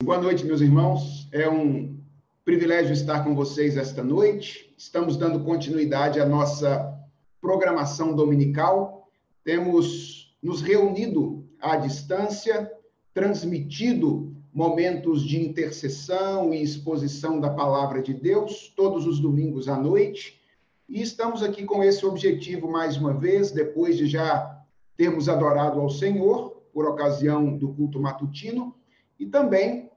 Boa noite, meus irmãos. É um privilégio estar com vocês esta noite. Estamos dando continuidade à nossa programação dominical. Temos nos reunido à distância, transmitido momentos de intercessão e exposição da palavra de Deus todos os domingos à noite. E estamos aqui com esse objetivo mais uma vez, depois de já termos adorado ao Senhor por ocasião do culto matutino e também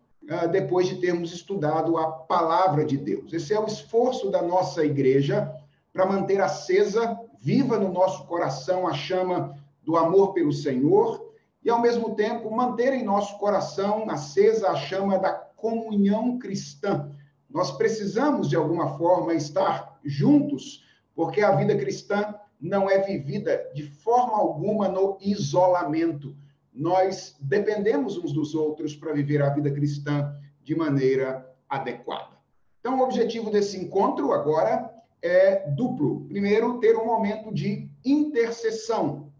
depois de termos estudado a palavra de Deus. Esse é o esforço da nossa igreja para manter acesa, viva no nosso coração a chama do amor pelo Senhor e, ao mesmo tempo, manter em nosso coração acesa a chama da comunhão cristã. Nós precisamos, de alguma forma, estar juntos, porque a vida cristã não é vivida de forma alguma no isolamento nós dependemos uns dos outros para viver a vida cristã de maneira adequada. Então, o objetivo desse encontro agora é duplo. Primeiro, ter um momento de intercessão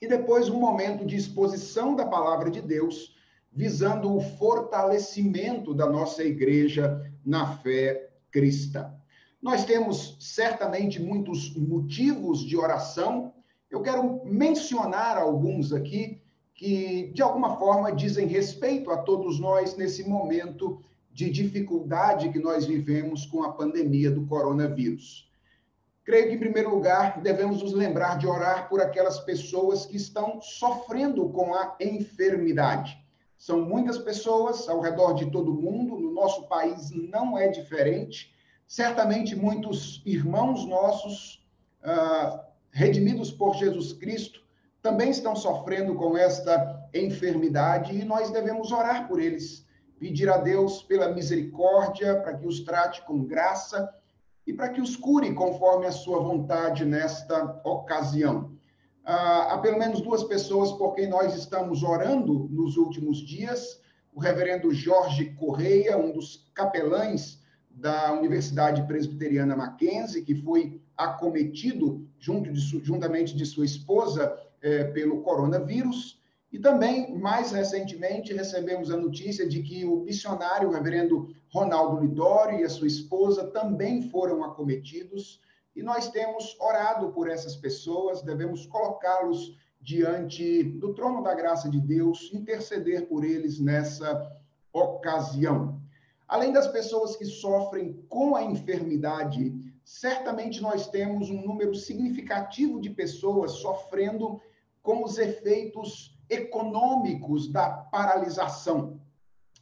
e depois um momento de exposição da palavra de Deus, visando o fortalecimento da nossa igreja na fé cristã. Nós temos certamente muitos motivos de oração. Eu quero mencionar alguns aqui que, de alguma forma, dizem respeito a todos nós nesse momento de dificuldade que nós vivemos com a pandemia do coronavírus. Creio que, em primeiro lugar, devemos nos lembrar de orar por aquelas pessoas que estão sofrendo com a enfermidade. São muitas pessoas ao redor de todo mundo, no nosso país não é diferente. Certamente, muitos irmãos nossos, uh, redimidos por Jesus Cristo, também estão sofrendo com esta enfermidade e nós devemos orar por eles, pedir a Deus pela misericórdia, para que os trate com graça e para que os cure conforme a sua vontade nesta ocasião. Ah, há pelo menos duas pessoas por quem nós estamos orando nos últimos dias: o reverendo Jorge Correia, um dos capelães da Universidade Presbiteriana Mackenzie, que foi acometido junto de, juntamente de sua esposa é, pelo coronavírus. E também, mais recentemente, recebemos a notícia de que o missionário o reverendo Ronaldo Lidório e a sua esposa também foram acometidos. E nós temos orado por essas pessoas, devemos colocá-los diante do trono da graça de Deus, interceder por eles nessa ocasião. Além das pessoas que sofrem com a enfermidade, certamente nós temos um número significativo de pessoas sofrendo com os efeitos econômicos da paralisação.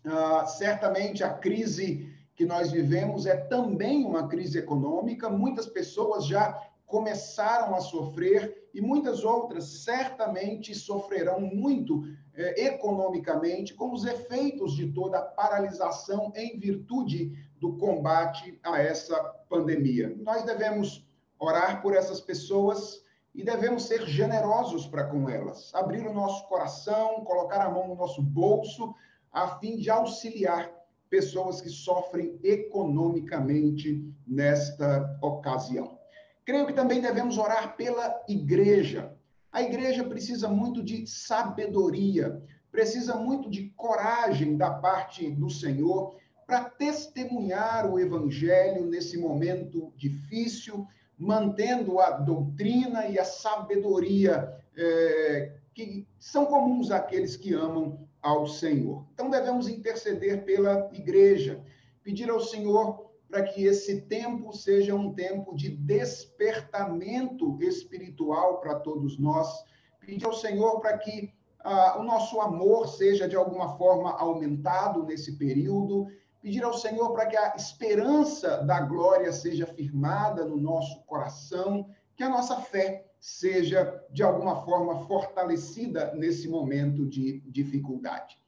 Uh, certamente a crise que nós vivemos é também uma crise econômica, muitas pessoas já começaram a sofrer e muitas outras certamente sofrerão muito eh, economicamente com os efeitos de toda a paralisação em virtude do combate a essa pandemia. Nós devemos orar por essas pessoas e devemos ser generosos para com elas, abrir o nosso coração, colocar a mão no nosso bolso, a fim de auxiliar pessoas que sofrem economicamente nesta ocasião. Creio que também devemos orar pela igreja. A igreja precisa muito de sabedoria, precisa muito de coragem da parte do Senhor para testemunhar o evangelho nesse momento difícil, mantendo a doutrina e a sabedoria é, que são comuns àqueles que amam ao Senhor. Então, devemos interceder pela igreja, pedir ao Senhor para que esse tempo seja um tempo de despertamento espiritual para todos nós, pedir ao Senhor para que ah, o nosso amor seja de alguma forma aumentado nesse período pedir ao Senhor para que a esperança da glória seja firmada no nosso coração, que a nossa fé seja de alguma forma fortalecida nesse momento de dificuldade.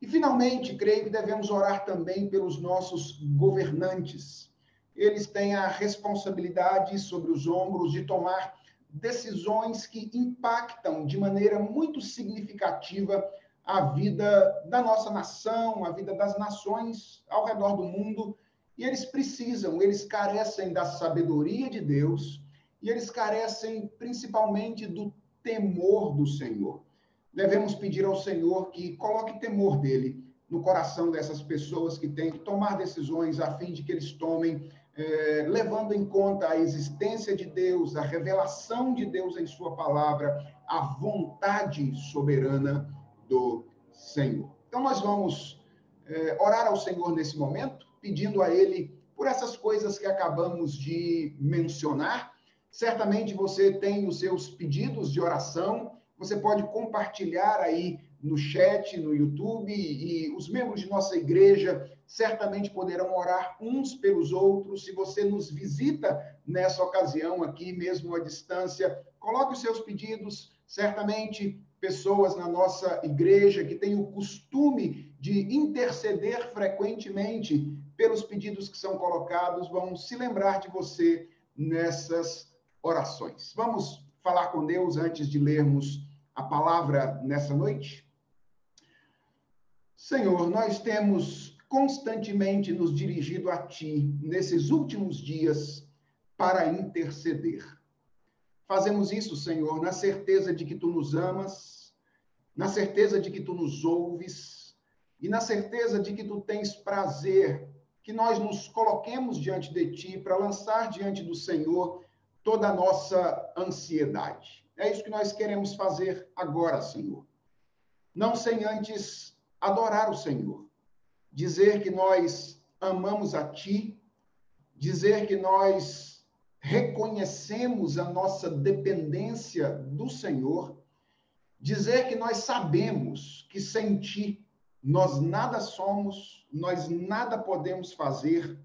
E finalmente, creio que devemos orar também pelos nossos governantes. Eles têm a responsabilidade sobre os ombros de tomar decisões que impactam de maneira muito significativa a vida da nossa nação, a vida das nações ao redor do mundo, e eles precisam, eles carecem da sabedoria de Deus, e eles carecem principalmente do temor do Senhor. Devemos pedir ao Senhor que coloque temor dele no coração dessas pessoas que têm que tomar decisões a fim de que eles tomem, eh, levando em conta a existência de Deus, a revelação de Deus em Sua palavra, a vontade soberana do Senhor. Então, nós vamos eh, orar ao Senhor nesse momento, pedindo a Ele por essas coisas que acabamos de mencionar. Certamente você tem os seus pedidos de oração, você pode compartilhar aí no chat, no YouTube, e os membros de nossa igreja certamente poderão orar uns pelos outros. Se você nos visita nessa ocasião aqui, mesmo à distância, coloque os seus pedidos. Certamente, pessoas na nossa igreja que têm o costume de interceder frequentemente pelos pedidos que são colocados vão se lembrar de você nessas orações. Vamos falar com Deus antes de lermos a palavra nessa noite? Senhor, nós temos constantemente nos dirigido a Ti nesses últimos dias para interceder. Fazemos isso, Senhor, na certeza de que Tu nos amas, na certeza de que Tu nos ouves e na certeza de que Tu tens prazer que nós nos coloquemos diante de Ti para lançar diante do Senhor toda a nossa ansiedade. É isso que nós queremos fazer agora, Senhor. Não sem antes adorar o Senhor, dizer que nós amamos a Ti, dizer que nós reconhecemos a nossa dependência do Senhor, dizer que nós sabemos que sem Ti nós nada somos, nós nada podemos fazer.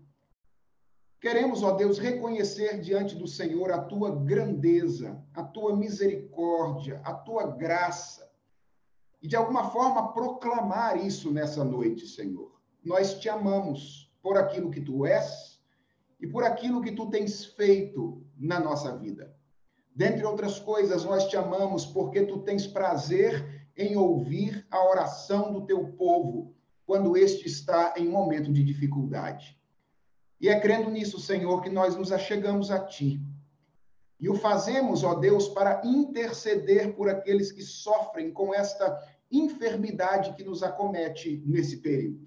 Queremos, ó Deus, reconhecer diante do Senhor a tua grandeza, a tua misericórdia, a tua graça, e de alguma forma proclamar isso nessa noite, Senhor. Nós te amamos por aquilo que tu és e por aquilo que tu tens feito na nossa vida. Dentre outras coisas, nós te amamos porque tu tens prazer em ouvir a oração do teu povo quando este está em momento de dificuldade. E é crendo nisso, Senhor, que nós nos achegamos a ti. E o fazemos, ó Deus, para interceder por aqueles que sofrem com esta enfermidade que nos acomete nesse período.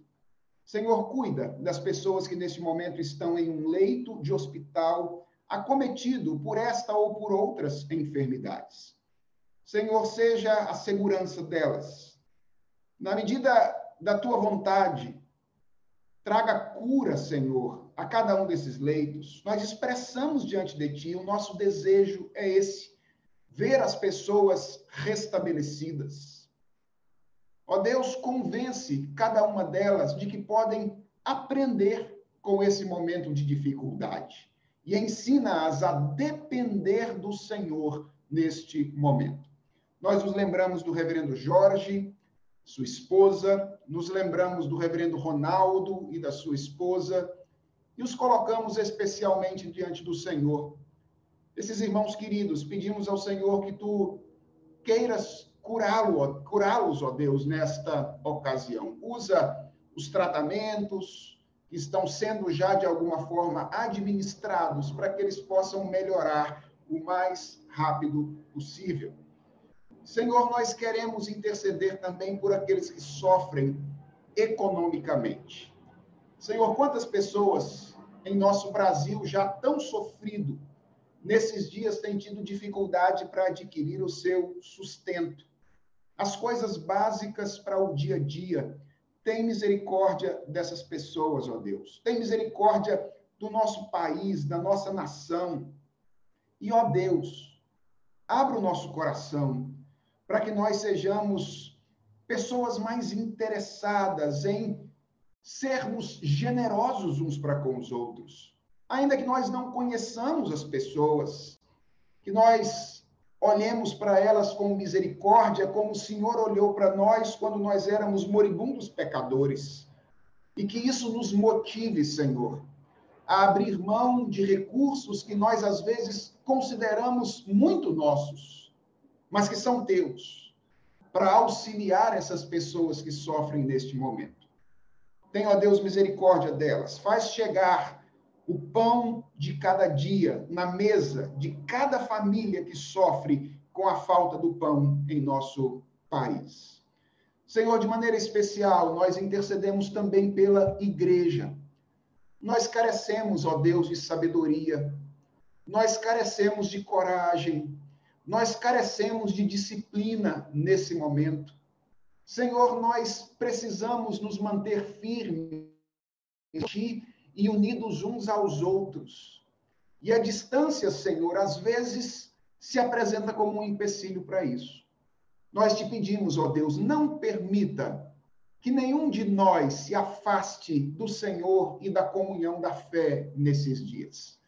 Senhor, cuida das pessoas que neste momento estão em um leito de hospital, acometido por esta ou por outras enfermidades. Senhor, seja a segurança delas. Na medida da tua vontade, traga cura, Senhor, a cada um desses leitos. Nós expressamos diante de ti, o nosso desejo é esse: ver as pessoas restabelecidas Ó Deus, convence cada uma delas de que podem aprender com esse momento de dificuldade e ensina-as a depender do Senhor neste momento. Nós nos lembramos do reverendo Jorge, sua esposa, nos lembramos do reverendo Ronaldo e da sua esposa e os colocamos especialmente diante do Senhor. Esses irmãos queridos, pedimos ao Senhor que tu queiras curá-los, curá ó Deus, nesta ocasião. Usa os tratamentos que estão sendo já de alguma forma administrados para que eles possam melhorar o mais rápido possível. Senhor, nós queremos interceder também por aqueles que sofrem economicamente. Senhor, quantas pessoas em nosso Brasil já tão sofrido nesses dias têm tido dificuldade para adquirir o seu sustento as coisas básicas para o dia a dia. Tem misericórdia dessas pessoas, ó Deus. Tem misericórdia do nosso país, da nossa nação. E, ó Deus, abra o nosso coração para que nós sejamos pessoas mais interessadas em sermos generosos uns para com os outros. Ainda que nós não conheçamos as pessoas, que nós olhemos para elas com misericórdia, como o Senhor olhou para nós quando nós éramos moribundos pecadores. E que isso nos motive, Senhor, a abrir mão de recursos que nós às vezes consideramos muito nossos, mas que são teus, para auxiliar essas pessoas que sofrem neste momento. Tenha, ó Deus, misericórdia delas. Faz chegar o pão de cada dia na mesa de cada família que sofre com a falta do pão em nosso país. Senhor, de maneira especial, nós intercedemos também pela igreja. Nós carecemos, ó Deus, de sabedoria, nós carecemos de coragem, nós carecemos de disciplina nesse momento. Senhor, nós precisamos nos manter firmes e unidos uns aos outros. E a distância, Senhor, às vezes se apresenta como um empecilho para isso. Nós te pedimos, ó Deus, não permita que nenhum de nós se afaste do Senhor e da comunhão da fé nesses dias.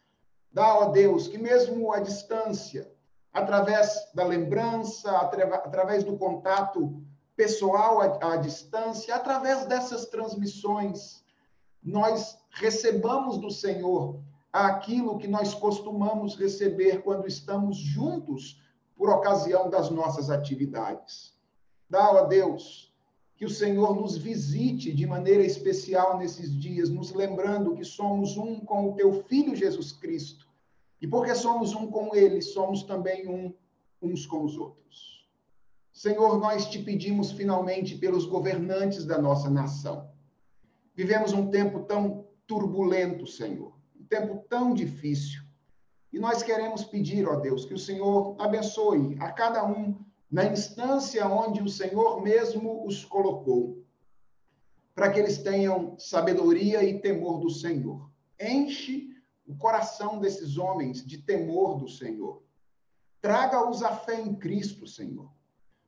Dá, ó Deus, que mesmo à distância, através da lembrança, através do contato pessoal à, à distância, através dessas transmissões, nós recebamos do Senhor aquilo que nós costumamos receber quando estamos juntos por ocasião das nossas atividades. Dá, ó Deus, que o Senhor nos visite de maneira especial nesses dias, nos lembrando que somos um com o teu Filho Jesus Cristo. E porque somos um com ele, somos também um uns com os outros. Senhor, nós te pedimos finalmente pelos governantes da nossa nação. Vivemos um tempo tão turbulento, Senhor, um tempo tão difícil. E nós queremos pedir, ó Deus, que o Senhor abençoe a cada um na instância onde o Senhor mesmo os colocou, para que eles tenham sabedoria e temor do Senhor. Enche o coração desses homens de temor do Senhor. Traga-os a fé em Cristo, Senhor,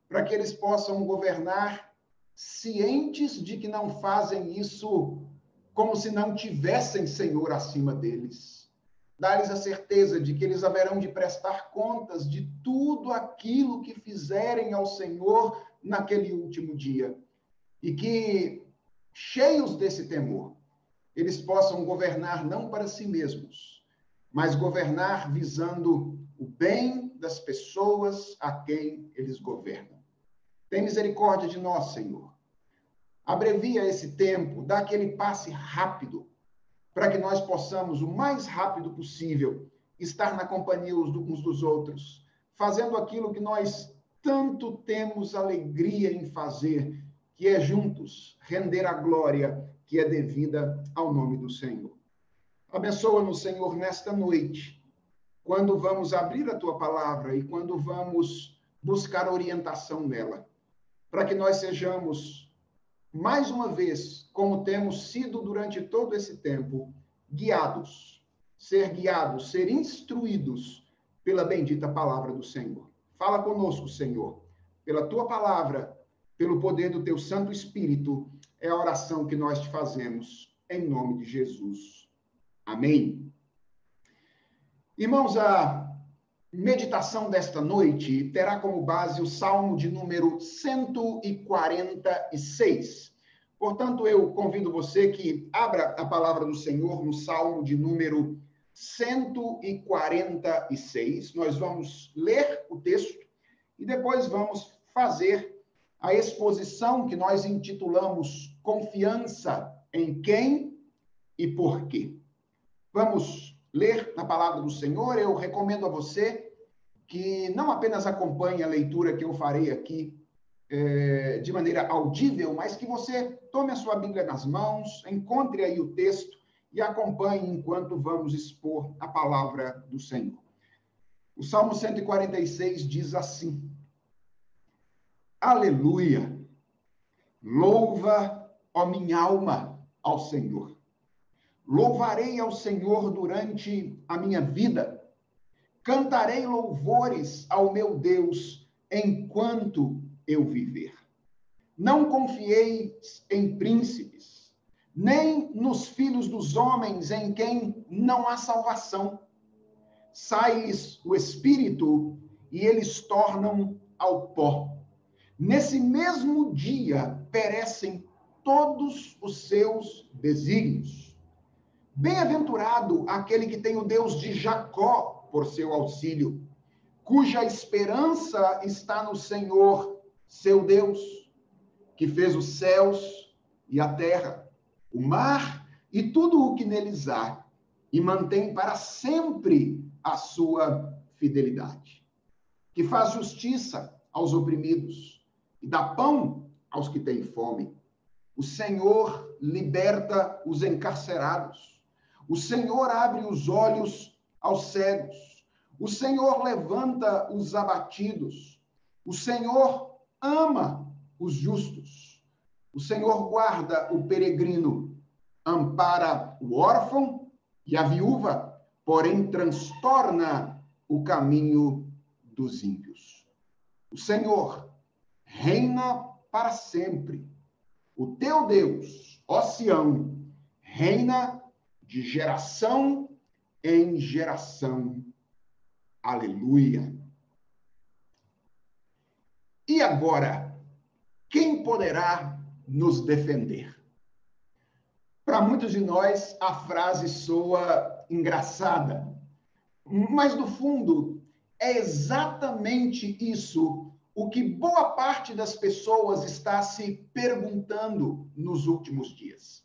para que eles possam governar cientes de que não fazem isso como se não tivessem Senhor acima deles Dá-lhes a certeza de que eles haverão de prestar contas de tudo aquilo que fizerem ao Senhor naquele último dia. E que, cheios desse temor, eles possam governar não para si mesmos, mas governar visando o bem das pessoas a quem eles governam. Tem misericórdia de nós, Senhor. Abrevia esse tempo, dá aquele passe rápido para que nós possamos, o mais rápido possível, estar na companhia uns dos outros, fazendo aquilo que nós tanto temos alegria em fazer, que é juntos render a glória que é devida ao nome do Senhor. Abençoa-nos, Senhor, nesta noite, quando vamos abrir a tua palavra e quando vamos buscar orientação nela, para que nós sejamos mais uma vez, como temos sido durante todo esse tempo, guiados, ser guiados, ser instruídos pela bendita palavra do Senhor. Fala conosco, Senhor, pela tua palavra, pelo poder do teu Santo Espírito, é a oração que nós te fazemos, em nome de Jesus. Amém. Irmãos, a meditação desta noite terá como base o Salmo de número 146. Portanto, eu convido você que abra a palavra do Senhor no Salmo de número 146. Nós vamos ler o texto e depois vamos fazer a exposição que nós intitulamos Confiança em quem e por quê. Vamos ler na palavra do Senhor. Eu recomendo a você que não apenas acompanhe a leitura que eu farei aqui é, de maneira audível, mas que você tome a sua Bíblia nas mãos, encontre aí o texto e acompanhe enquanto vamos expor a palavra do Senhor. O Salmo 146 diz assim: Aleluia! Louva, ó minha alma, ao Senhor. Louvarei ao Senhor durante a minha vida Cantarei louvores ao meu Deus enquanto eu viver. Não confiei em príncipes, nem nos filhos dos homens em quem não há salvação. Sai-lhes o espírito e eles tornam ao pó. Nesse mesmo dia perecem todos os seus desígnios. Bem-aventurado aquele que tem o Deus de Jacó por seu auxílio, cuja esperança está no Senhor, seu Deus, que fez os céus e a terra, o mar e tudo o que neles há, e mantém para sempre a sua fidelidade, que faz justiça aos oprimidos e dá pão aos que têm fome. O Senhor liberta os encarcerados. O Senhor abre os olhos aos cegos. O Senhor levanta os abatidos. O Senhor ama os justos. O Senhor guarda o peregrino, ampara o órfão e a viúva, porém transtorna o caminho dos ímpios. O Senhor reina para sempre. O teu Deus, ó Sião, reina de geração em geração. Aleluia. E agora, quem poderá nos defender? Para muitos de nós, a frase soa engraçada, mas no fundo é exatamente isso o que boa parte das pessoas está se perguntando nos últimos dias.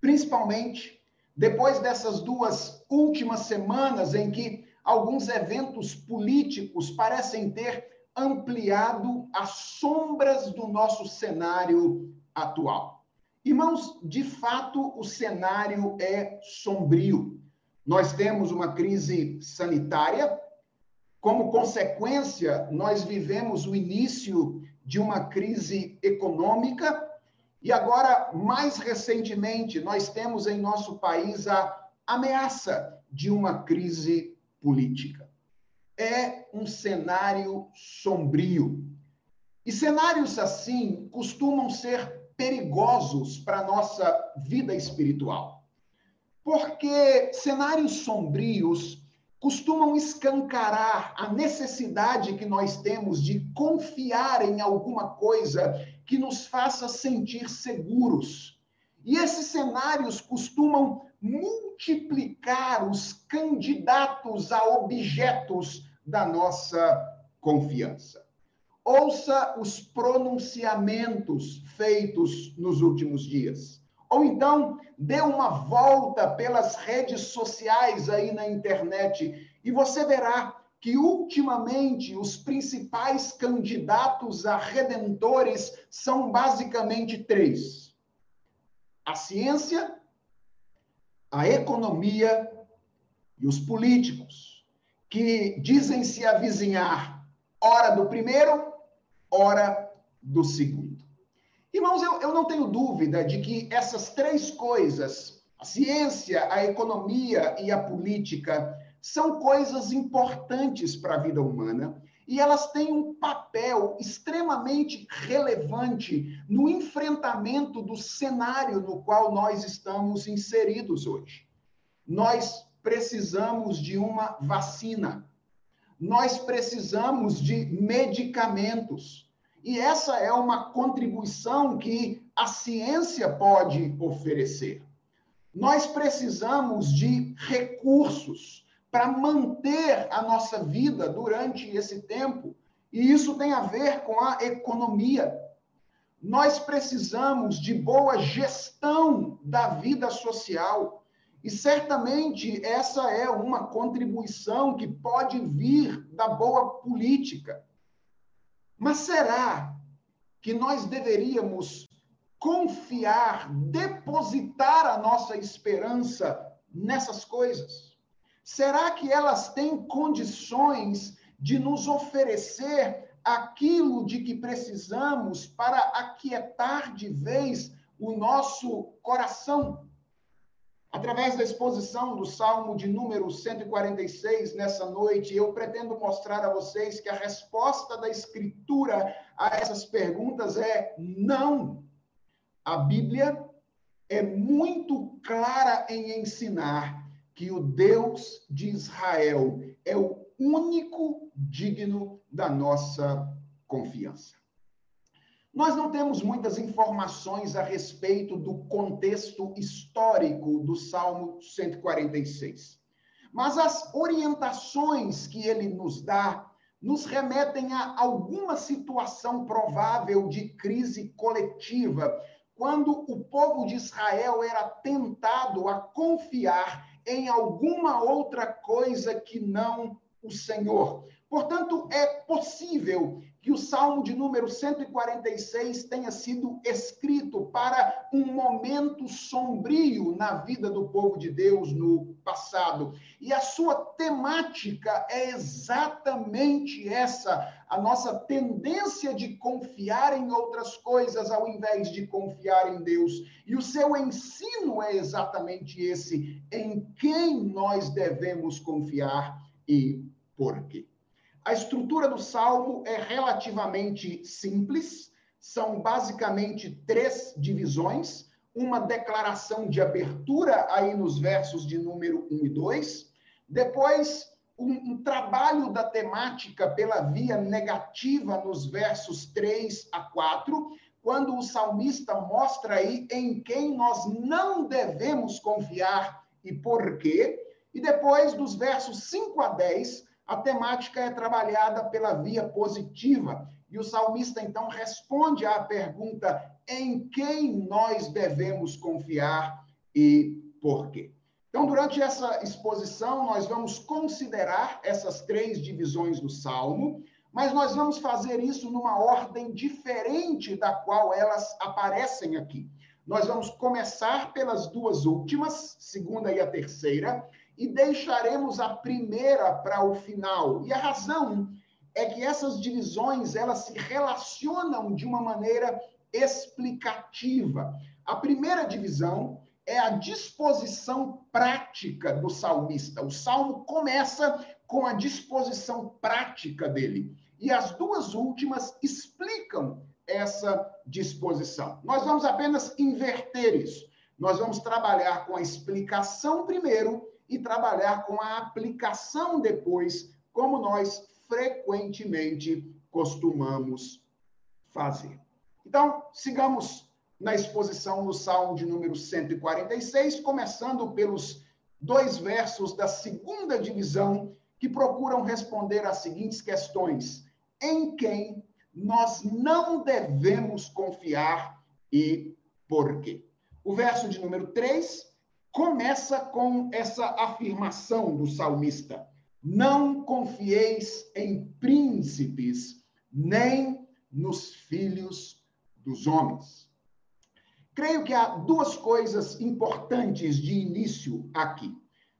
Principalmente depois dessas duas últimas semanas em que alguns eventos políticos parecem ter ampliado as sombras do nosso cenário atual. Irmãos, de fato, o cenário é sombrio. Nós temos uma crise sanitária, como consequência, nós vivemos o início de uma crise econômica e agora, mais recentemente, nós temos em nosso país a ameaça de uma crise política é um cenário sombrio. E cenários assim costumam ser perigosos para a nossa vida espiritual. Porque cenários sombrios costumam escancarar a necessidade que nós temos de confiar em alguma coisa que nos faça sentir seguros. E esses cenários costumam multiplicar os candidatos a objetos da nossa confiança. Ouça os pronunciamentos feitos nos últimos dias. Ou então, dê uma volta pelas redes sociais aí na internet e você verá que ultimamente os principais candidatos a redentores são basicamente três: a ciência, a economia e os políticos, que dizem se avizinhar hora do primeiro, hora do segundo. Irmãos, eu, eu não tenho dúvida de que essas três coisas, a ciência, a economia e a política, são coisas importantes para a vida humana e elas têm um papel extremamente relevante no enfrentamento do cenário no qual nós estamos inseridos hoje. Nós precisamos de uma vacina, nós precisamos de medicamentos. E essa é uma contribuição que a ciência pode oferecer. Nós precisamos de recursos para manter a nossa vida durante esse tempo. E isso tem a ver com a economia. Nós precisamos de boa gestão da vida social. E certamente essa é uma contribuição que pode vir da boa política. Mas será que nós deveríamos confiar, depositar a nossa esperança nessas coisas? Será que elas têm condições de nos oferecer aquilo de que precisamos para aquietar de vez o nosso coração? Através da exposição do Salmo de número 146 nessa noite, eu pretendo mostrar a vocês que a resposta da Escritura a essas perguntas é não. A Bíblia é muito clara em ensinar que o Deus de Israel é o único digno da nossa confiança. Nós não temos muitas informações a respeito do contexto histórico do Salmo 146, mas as orientações que ele nos dá nos remetem a alguma situação provável de crise coletiva, quando o povo de Israel era tentado a confiar em alguma outra coisa que não o Senhor. Portanto, é possível que o Salmo de número 146 tenha sido escrito para um momento sombrio na vida do povo de Deus no passado. E a sua temática é exatamente essa, a nossa tendência de confiar em outras coisas ao invés de confiar em Deus. E o seu ensino é exatamente esse, em quem nós devemos confiar e por quê. A estrutura do salmo é relativamente simples, são basicamente três divisões, uma declaração de abertura aí nos versos de número 1 e 2, depois um, um, trabalho da temática pela via negativa nos versos 3 a 4, quando o salmista mostra aí em quem nós não devemos confiar e por quê, e depois dos versos 5 a 10, a temática é trabalhada pela via positiva. E o salmista, então, responde à pergunta: em quem nós devemos confiar e por quê? Então, durante essa exposição, nós vamos considerar essas três divisões do salmo, mas nós vamos fazer isso numa ordem diferente da qual elas aparecem aqui. Nós vamos começar pelas duas últimas, segunda e a terceira, e deixaremos a primeira para o final. E a razão é que essas divisões elas se relacionam de uma maneira explicativa. A primeira divisão é a disposição prática do salmista. O salmo começa com a disposição prática dele. E as duas últimas explicam essa disposição. Nós vamos apenas inverter isso. Nós vamos trabalhar com a explicação primeiro e trabalhar com a aplicação depois, como nós frequentemente costumamos fazer. Então, sigamos na exposição no Salmo de número 146, começando pelos dois versos da segunda divisão que procuram responder às seguintes questões: em quem nós não devemos confiar e por quê? O verso de número 3 começa com essa afirmação do salmista: Não confieis em príncipes, nem nos filhos dos homens. Creio que há duas coisas importantes de início aqui.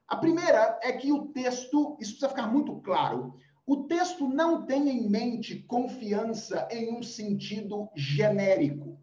A primeira é que o texto, isso precisa ficar muito claro, o texto não tem em mente confiança em um sentido genérico.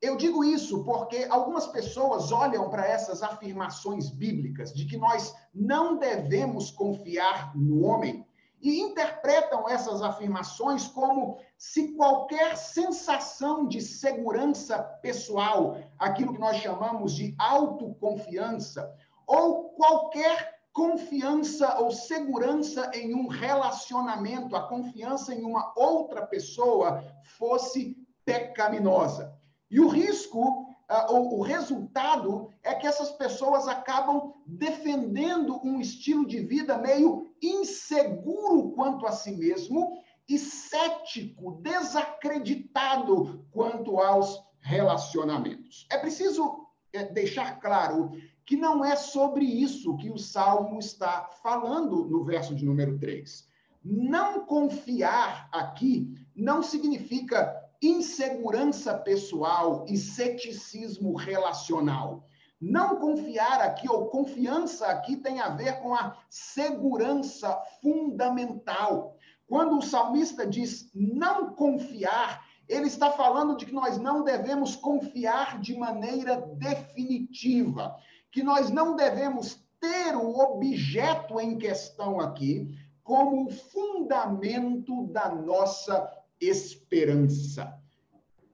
Eu digo isso porque algumas pessoas olham para essas afirmações bíblicas de que nós não devemos confiar no homem e interpretam essas afirmações como se qualquer sensação de segurança pessoal, aquilo que nós chamamos de autoconfiança, ou qualquer confiança ou segurança em um relacionamento, a confiança em uma outra pessoa fosse pecaminosa. E o risco, ou o resultado, é que essas pessoas acabam defendendo um estilo de vida meio inseguro quanto a si mesmo e cético, desacreditado quanto aos relacionamentos. É preciso é, deixar claro que não é sobre isso que o Salmo está falando no verso de número 3. Não confiar aqui não significa insegurança pessoal e ceticismo relacional. Não confiar aqui, ou confiança aqui, tem a ver com a segurança fundamental. Quando o salmista diz não confiar, ele está falando de que nós não devemos confiar de maneira definitiva, que nós não devemos ter o objeto em questão aqui como fundamento da nossa esperança.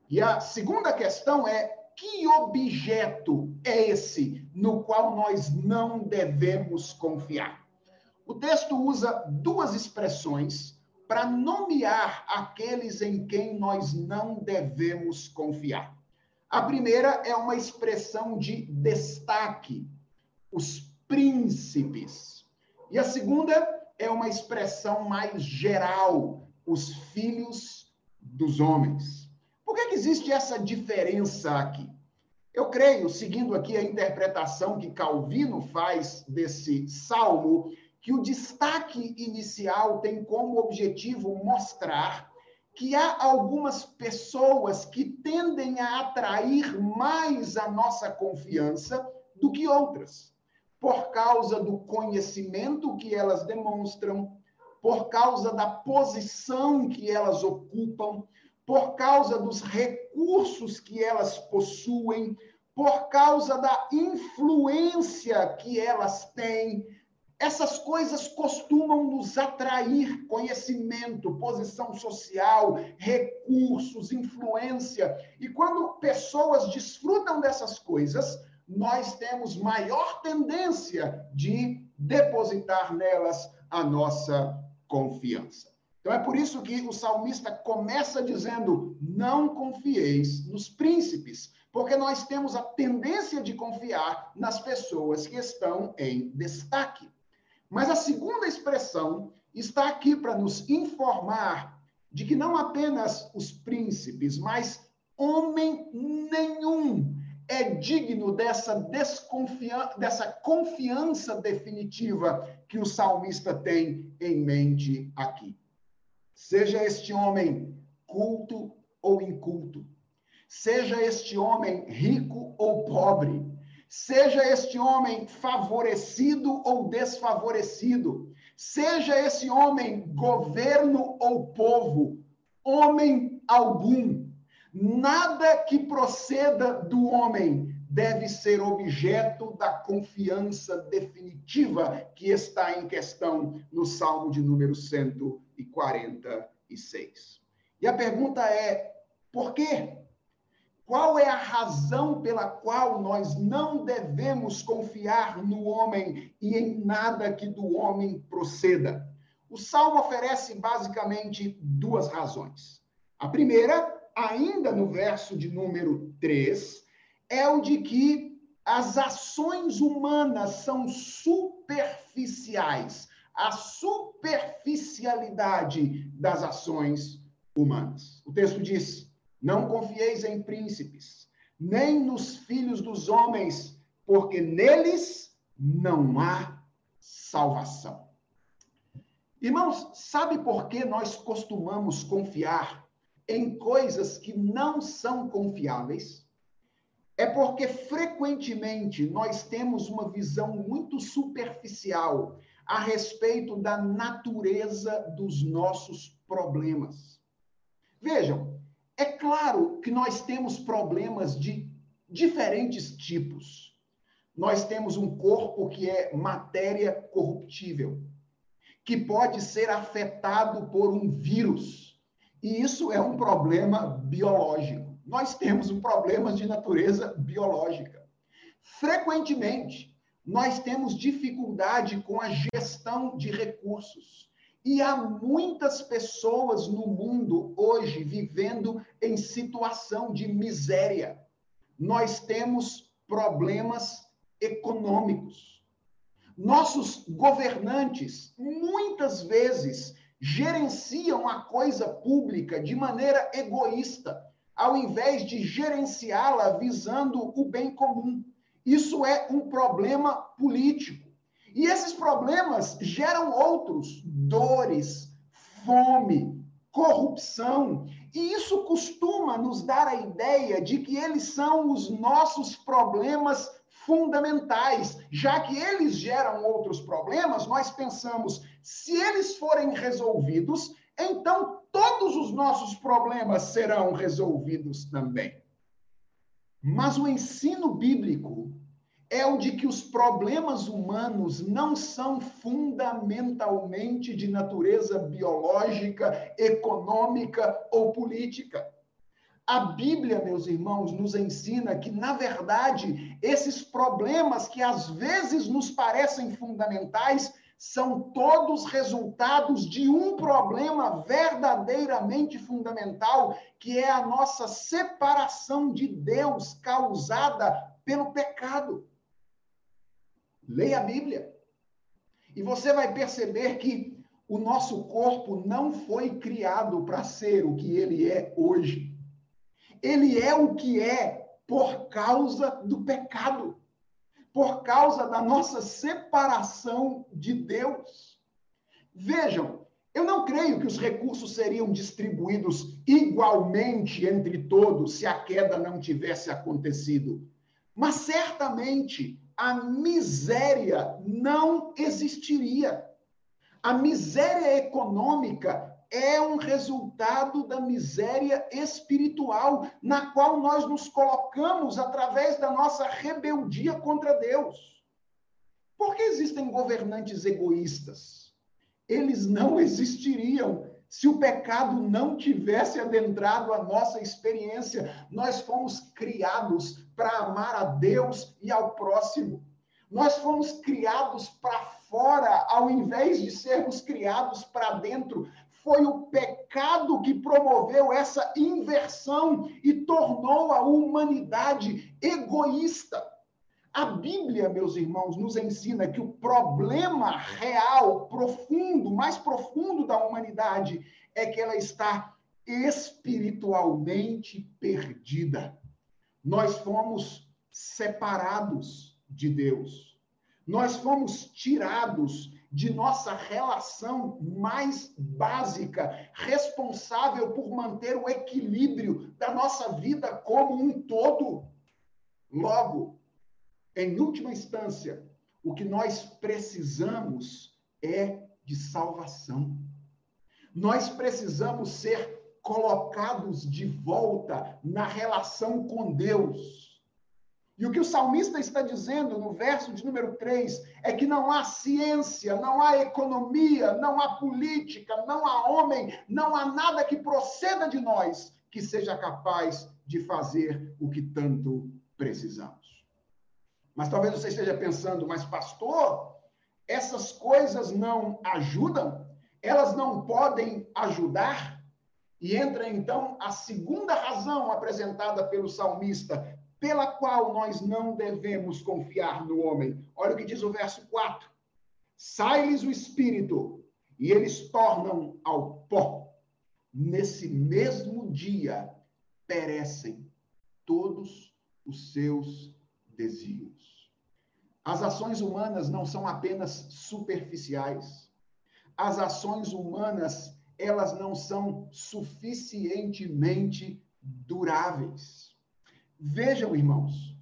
E a segunda questão é: que objeto é esse no qual nós não devemos confiar? O texto usa duas expressões para nomear aqueles em quem nós não devemos confiar. A primeira é uma expressão de destaque, os príncipes. E a segunda é uma expressão mais geral, os filhos dos homens. Por que, que existe essa diferença aqui? Eu creio, seguindo aqui a interpretação que Calvino faz desse salmo, que o destaque inicial tem como objetivo mostrar que há algumas pessoas que tendem a atrair mais a nossa confiança do que outras, por causa do conhecimento que elas demonstram, por causa da posição que elas ocupam, por causa dos recursos que elas possuem, por causa da influência que elas têm. Essas coisas costumam nos atrair conhecimento, posição social, recursos, influência. E quando pessoas desfrutam dessas coisas, nós temos maior tendência de depositar nelas a nossa confiança. Então é por isso que o salmista começa dizendo: Não confieis nos príncipes, porque nós temos a tendência de confiar nas pessoas que estão em destaque. Mas a segunda expressão está aqui para nos informar de que não apenas os príncipes, mas homem nenhum é digno dessa desconfiança, dessa confiança definitiva que o salmista tem em mente aqui. Seja este homem culto ou inculto, seja este homem rico ou pobre, seja este homem favorecido ou desfavorecido, seja esse homem governo ou povo, homem algum, nada que proceda do homem deve ser objeto da confiança definitiva que está em questão no Salmo de número 146. E a pergunta é: por quê? Qual é a razão pela qual nós não devemos confiar no homem e em nada que do homem proceda? O Salmo oferece basicamente duas razões. A primeira, ainda no verso de número 3, é o de que as ações humanas são superficiais. A superficialidade das ações humanas. O texto diz: não confieis em príncipes, nem nos filhos dos homens, porque neles não há salvação. Irmãos, sabe por que nós costumamos confiar em coisas que não são confiáveis? É porque frequentemente nós temos uma visão muito superficial a respeito da natureza dos nossos problemas. Vejam, é claro que nós temos problemas de diferentes tipos. Nós temos um corpo que é matéria corruptível, que pode ser afetado por um vírus. E isso é um problema biológico. Nós temos um problema de natureza biológica. Frequentemente, nós temos dificuldade com a gestão de recursos. E há muitas pessoas no mundo hoje vivendo em situação de miséria. Nós temos problemas econômicos. Nossos governantes muitas vezes gerenciam a coisa pública de maneira egoísta, ao invés de gerenciá-la visando o bem comum. Isso é um problema político. E esses problemas geram outros, dores, fome, corrupção. E isso costuma nos dar a ideia de que eles são os nossos problemas fundamentais. Já que eles geram outros problemas, nós pensamos, se eles forem resolvidos, então todos os nossos problemas serão resolvidos também. Mas o ensino bíblico é o de que os problemas humanos não são fundamentalmente de natureza biológica, econômica ou política. A Bíblia, meus irmãos, nos ensina que, na verdade, esses problemas que às vezes nos parecem fundamentais são todos resultados de um problema verdadeiramente fundamental, que é a nossa separação de Deus causada pelo pecado. Leia a Bíblia. E você vai perceber que o nosso corpo não foi criado para ser o que ele é hoje. Ele é o que é por causa do pecado, por causa da nossa separação de Deus. Vejam, Eu não creio que os recursos seriam distribuídos igualmente entre todos se a queda não tivesse acontecido. Mas certamente a miséria não existiria. A miséria econômica é um resultado da miséria espiritual, na qual nós nos colocamos através da nossa rebeldia contra Deus. Por que existem governantes egoístas? Eles não existiriam se o pecado não tivesse adentrado a nossa experiência. Nós fomos criados para amar a Deus e ao próximo. Nós fomos criados para fora, ao invés de sermos criados para dentro. Foi o pecado que promoveu essa inversão e tornou a humanidade egoísta. A Bíblia, meus irmãos, nos ensina que o problema real, profundo, mais profundo da humanidade é que ela está espiritualmente perdida. Nós fomos separados de Deus. Nós fomos tirados de nossa relação mais básica, responsável por manter o equilíbrio da nossa vida como um todo. Logo, em última instância, o que nós precisamos é de salvação. Nós precisamos ser colocados de volta na relação com Deus e o que o salmista está dizendo no verso de número 3 é que não há ciência, não há economia, não há política, não há homem, não há nada que proceda de nós que seja capaz de fazer o que tanto precisamos. Mas talvez você esteja pensando, mas pastor, essas coisas não ajudam? Elas não podem ajudar? E entra então a segunda razão apresentada pelo salmista pela qual nós não devemos confiar no homem. Olha o que diz o verso 4. Sai-lhes o espírito e eles tornam ao pó. Nesse mesmo dia perecem todos os seus desígnios. As ações humanas não são apenas superficiais. As ações humanas, elas não são suficientemente duráveis. Vejam, irmãos,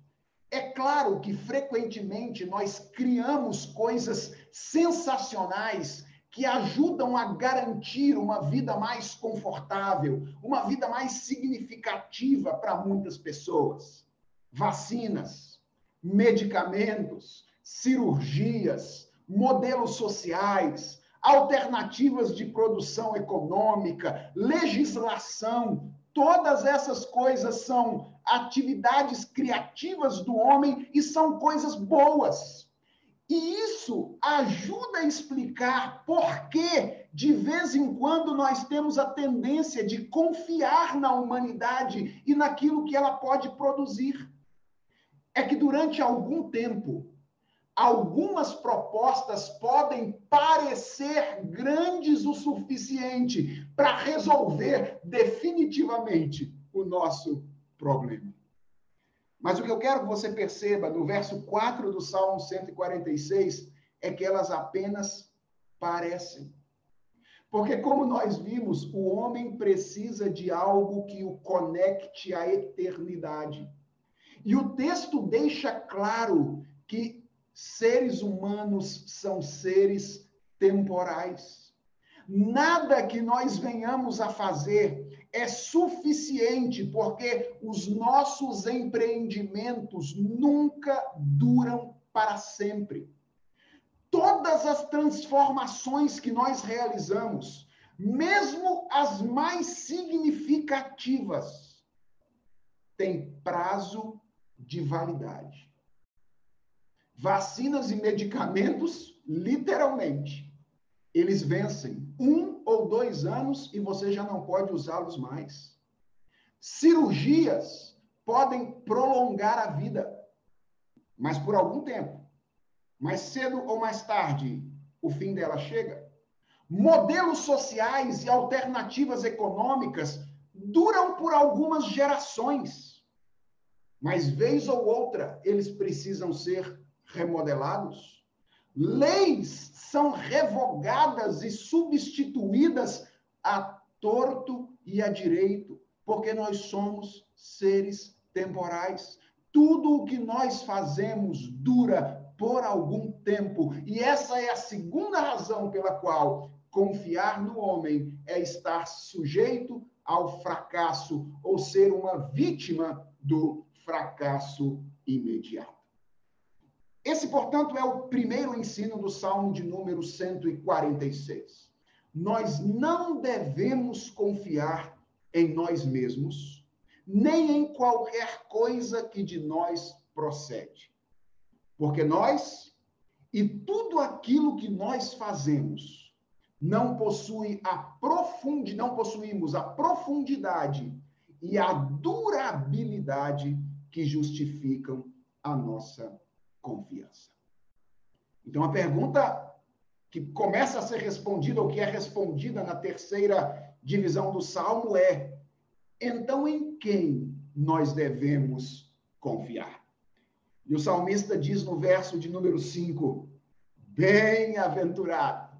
é claro que frequentemente nós criamos coisas sensacionais que ajudam a garantir uma vida mais confortável, uma vida mais significativa para muitas pessoas. Vacinas, medicamentos, cirurgias, modelos sociais, alternativas de produção econômica, legislação, todas essas coisas são atividades criativas do homem e são coisas boas. E isso ajuda a explicar por que, de vez em quando, nós temos a tendência de confiar na humanidade e naquilo que ela pode produzir. É que durante algum tempo, algumas propostas podem parecer grandes o suficiente para resolver definitivamente o nosso problema. Mas o que eu quero que você perceba no verso 4 do Salmo 146 é que elas apenas parecem. Porque, como nós vimos, o homem precisa de algo que o conecte à eternidade. E o texto deixa claro que seres humanos são seres temporais. Nada que nós venhamos a fazer é suficiente, porque os nossos empreendimentos nunca duram para sempre. Todas as transformações que nós realizamos, mesmo as mais significativas, têm prazo de validade. Vacinas e medicamentos, literalmente, eles vencem um ou dois anos e você já não pode usá-los mais. Cirurgias podem prolongar a vida, mas por algum tempo. Mais cedo ou mais tarde, o fim dela chega. Modelos sociais e alternativas econômicas duram por algumas gerações, mas vez ou outra eles precisam ser remodelados. Leis são revogadas e substituídas a torto e a direito, porque nós somos seres temporais. Tudo o que nós fazemos dura por algum tempo. E essa é a segunda razão pela qual confiar no homem é estar sujeito ao fracasso ou ser uma vítima do fracasso imediato. Esse, portanto, é o primeiro ensino do Salmo de número 146. Nós não devemos confiar em nós mesmos, nem em qualquer coisa que de nós procede. Porque nós e tudo aquilo que nós fazemos não possui a profundidade, não possuímos a profundidade e a durabilidade que justificam a nossa confiança. Então a pergunta que começa a ser respondida ou que é respondida na terceira divisão do salmo é: então em quem nós devemos confiar? E o salmista diz no verso de número 5: Bem-aventurado,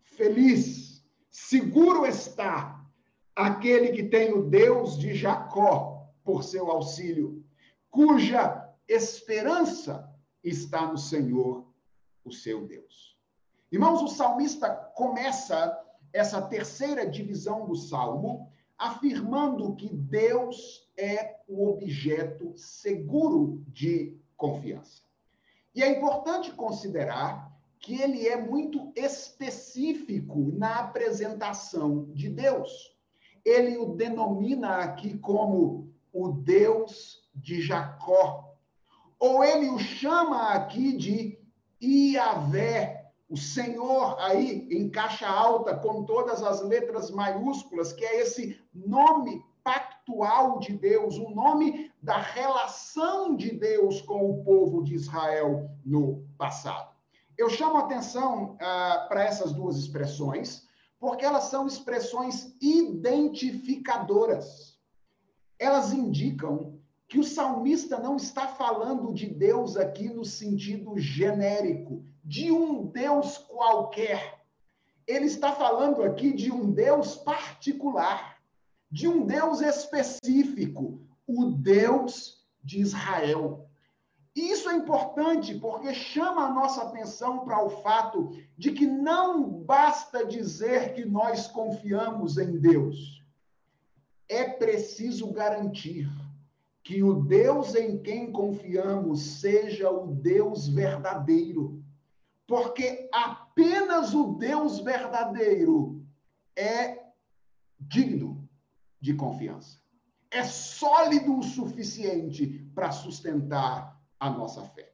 feliz, seguro está aquele que tem o Deus de Jacó por seu auxílio, cuja esperança está no Senhor, o seu Deus. Irmãos, o salmista começa essa terceira divisão do salmo afirmando que Deus é o objeto seguro de confiança. E é importante considerar que ele é muito específico na apresentação de Deus. Ele o denomina aqui como o Deus de Jacó, ou ele o chama aqui de Iavé, o Senhor aí em caixa alta com todas as letras maiúsculas, que é esse nome pactual de Deus, o nome da relação de Deus com o povo de Israel no passado. Eu chamo atenção ah, para essas duas expressões, porque elas são expressões identificadoras. Elas indicam que o salmista não está falando de Deus aqui no sentido genérico, de um Deus qualquer. Ele está falando aqui de um Deus particular de um Deus específico, o Deus de Israel. E isso é importante porque chama a nossa atenção para o fato de que não basta dizer que nós confiamos em Deus. É preciso garantir que o Deus em quem confiamos seja o Deus verdadeiro. Porque apenas o Deus verdadeiro é digno de confiança. É sólido o suficiente para sustentar a nossa fé.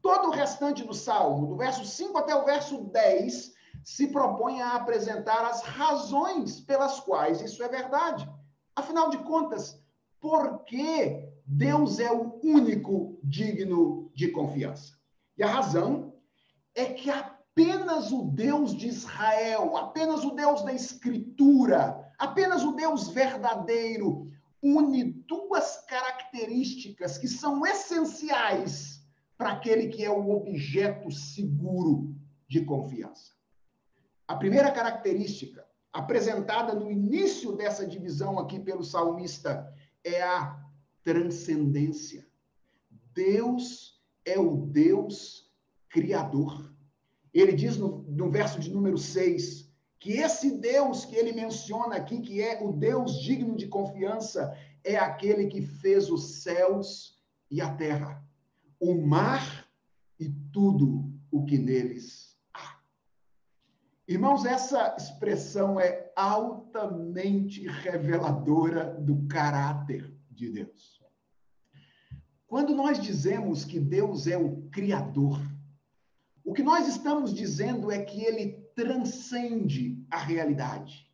Todo o restante do salmo, do verso 5 até o verso 10, se propõe a apresentar as razões pelas quais isso é verdade. Afinal de contas, por que Deus é o único digno de confiança? E a razão é que apenas o Deus de Israel, apenas o Deus da Escritura, Apenas o Deus verdadeiro une duas características que são essenciais para aquele que é o objeto seguro de confiança. A primeira característica, apresentada no início dessa divisão aqui pelo salmista, é a transcendência. Deus é o Deus criador. Ele diz no, no verso de número 6: que esse Deus que ele menciona aqui, que é o Deus digno de confiança, é aquele que fez os céus e a terra, o mar e tudo o que neles há. Irmãos, essa expressão é altamente reveladora do caráter de Deus. Quando nós dizemos que Deus é o Criador, o que nós estamos dizendo é que ele transcende a realidade.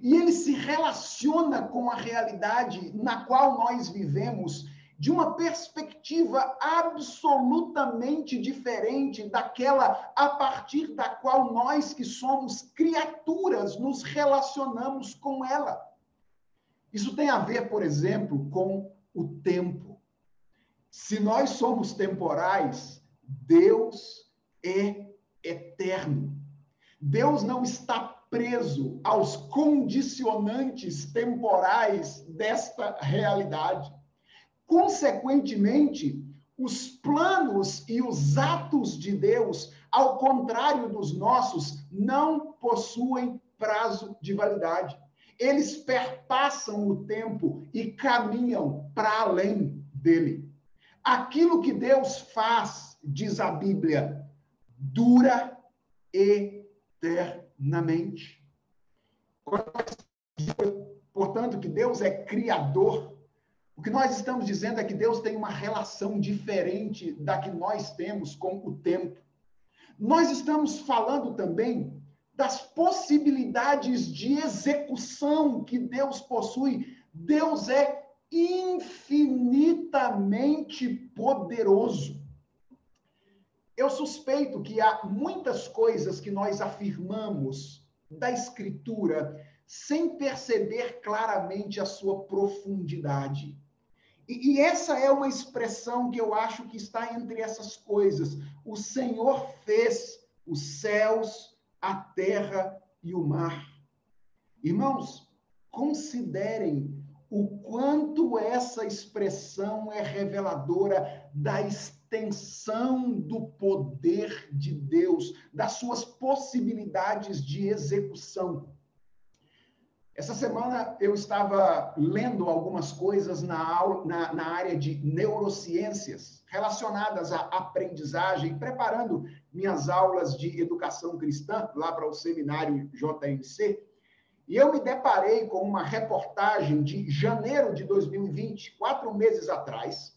E ele se relaciona com a realidade na qual nós vivemos de uma perspectiva absolutamente diferente daquela a partir da qual nós que somos criaturas nos relacionamos com ela. Isso tem a ver, por exemplo, com o tempo. Se nós somos temporais, Deus é eterno. Deus não está preso aos condicionantes temporais desta realidade. Consequentemente, os planos e os atos de Deus, ao contrário dos nossos, não possuem prazo de validade. Eles perpassam o tempo e caminham para além dele. Aquilo que Deus faz, diz a Bíblia, dura eternamente. Portanto, que Deus é criador, o que nós estamos dizendo é que Deus tem uma relação diferente da que nós temos com o tempo. Nós estamos falando também das possibilidades de execução que Deus possui. Deus é infinitamente poderoso. Eu suspeito que há muitas coisas que nós afirmamos da Escritura sem perceber claramente a sua profundidade. E, e, essa é uma expressão que eu acho que está entre essas coisas. O Senhor fez os céus, a terra e o mar. Irmãos, considerem o quanto essa expressão é reveladora da extensão do poder de Deus, das suas possibilidades de execução. Essa semana eu estava lendo algumas coisas na, aula, na, na, área de neurociências relacionadas à aprendizagem, preparando minhas aulas de educação cristã lá para o seminário JMC. E eu me deparei com uma reportagem de janeiro de 2020, quatro meses atrás,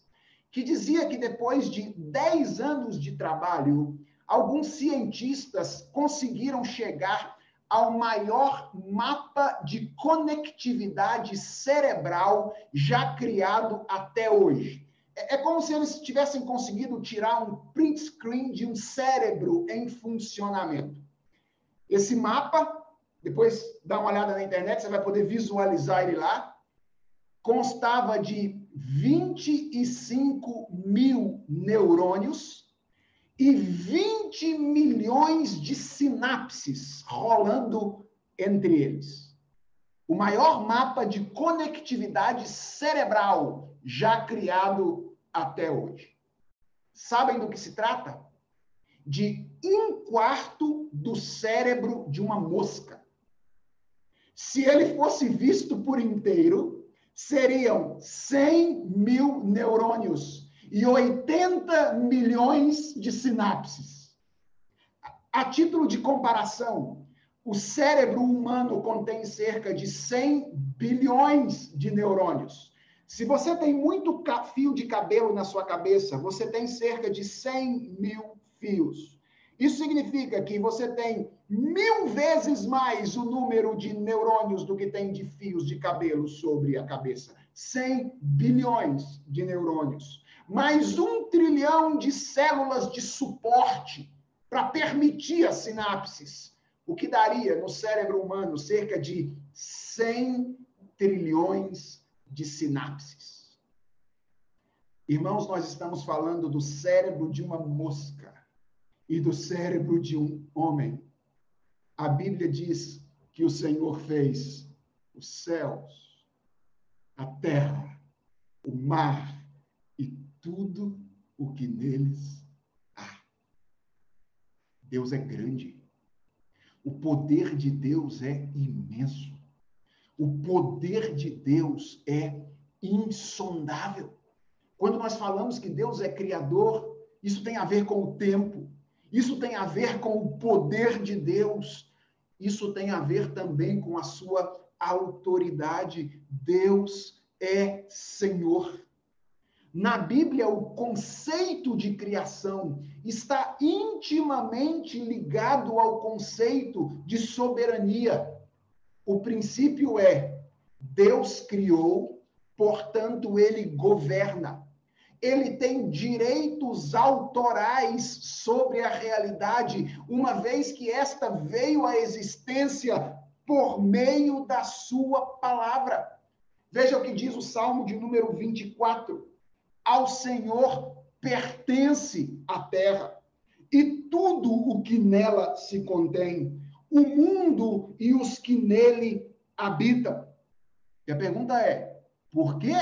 que dizia que depois de 10 anos de trabalho, alguns cientistas conseguiram chegar ao maior mapa de conectividade cerebral já criado até hoje. É, é como se eles tivessem conseguido tirar um print screen de um cérebro em funcionamento. Esse mapa, depois dá uma olhada na internet, você vai poder visualizar ele lá, constava de 25 mil neurônios e 20 milhões de sinapses rolando entre eles. O maior mapa de conectividade cerebral já criado até hoje. Sabem do que se trata? De um quarto do cérebro de uma mosca. Se ele fosse visto por inteiro, seriam 100 mil neurônios e 80 milhões de sinapses. A título de comparação, o cérebro humano contém cerca de 100 bilhões de neurônios. Se você tem muito fio de cabelo na sua cabeça, você tem cerca de 100 mil fios. Isso significa que você tem mil vezes mais o número de neurônios do que tem de fios de cabelo sobre a cabeça. 100 bilhões de neurônios mais um trilhão de células de suporte para permitir as sinapses, o que daria no cérebro humano cerca de 100 trilhões de sinapses. Irmãos, nós estamos falando do cérebro de uma mosca e do cérebro de um homem. A Bíblia diz que o Senhor fez os céus, a terra, o mar tudo o que neles há. Deus é grande. O poder de Deus é imenso. O poder de Deus é insondável. Quando nós falamos que Deus é criador, isso tem a ver com o tempo, isso tem a ver com o poder de Deus, isso tem a ver também com a sua autoridade. Deus é Senhor. Na Bíblia, o conceito de criação está intimamente ligado ao conceito de soberania. O princípio é: Deus criou, portanto, ele governa. Ele tem direitos autorais sobre a realidade, uma vez que esta veio à existência por meio da sua palavra. Veja o que diz o Salmo de número 24 ao Senhor pertence a terra e tudo o que nela se contém, o mundo e os que nele habitam. E a pergunta é: por quê?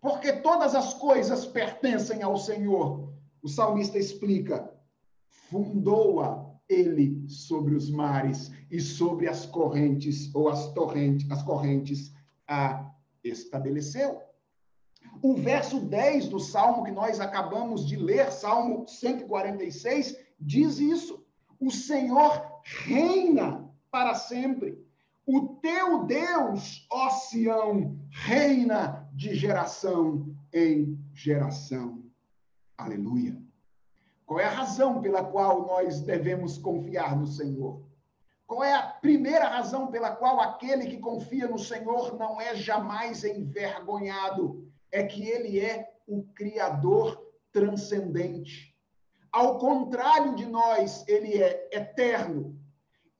Porque todas as coisas pertencem ao Senhor. O salmista explica: fundou-a ele sobre os mares e sobre as correntes ou as torrentes, as correntes a estabeleceu. O verso 10 do salmo que nós acabamos de ler, Salmo 146, diz isso: O Senhor reina para sempre. O teu Deus, ó Sião, reina de geração em geração. Aleluia. Qual é a razão pela qual nós devemos confiar no Senhor? Qual é a primeira razão pela qual aquele que confia no Senhor não é jamais envergonhado? É que ele é o Criador transcendente. Ao contrário de nós, ele é eterno,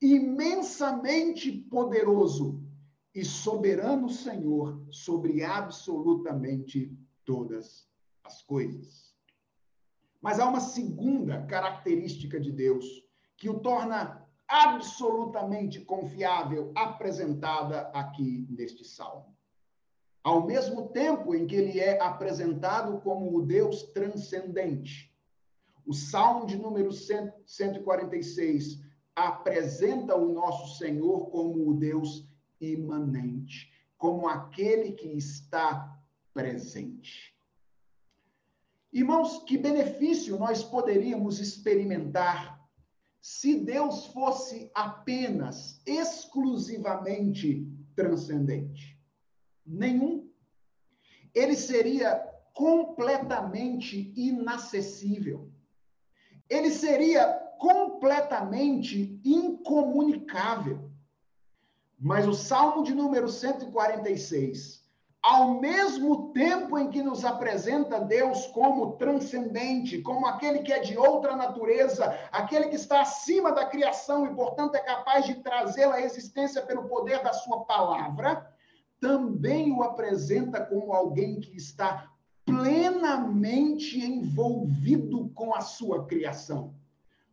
imensamente poderoso e soberano Senhor sobre absolutamente todas as coisas. Mas há uma segunda característica de Deus que o torna absolutamente confiável, apresentada aqui neste salmo. Ao mesmo tempo em que ele é apresentado como o Deus transcendente, o salmo de número 146 apresenta o nosso Senhor como o Deus imanente, como aquele que está presente. Irmãos, que benefício nós poderíamos experimentar se Deus fosse apenas, exclusivamente transcendente? Nenhum. Ele seria completamente inacessível. Ele seria completamente incomunicável. Mas o Salmo de número 146 ao mesmo tempo em que nos apresenta Deus como transcendente, como aquele que é de outra natureza, aquele que está acima da criação e, portanto, é capaz de trazê-la à existência pelo poder da sua palavra, também o apresenta como alguém que está plenamente envolvido com a sua criação.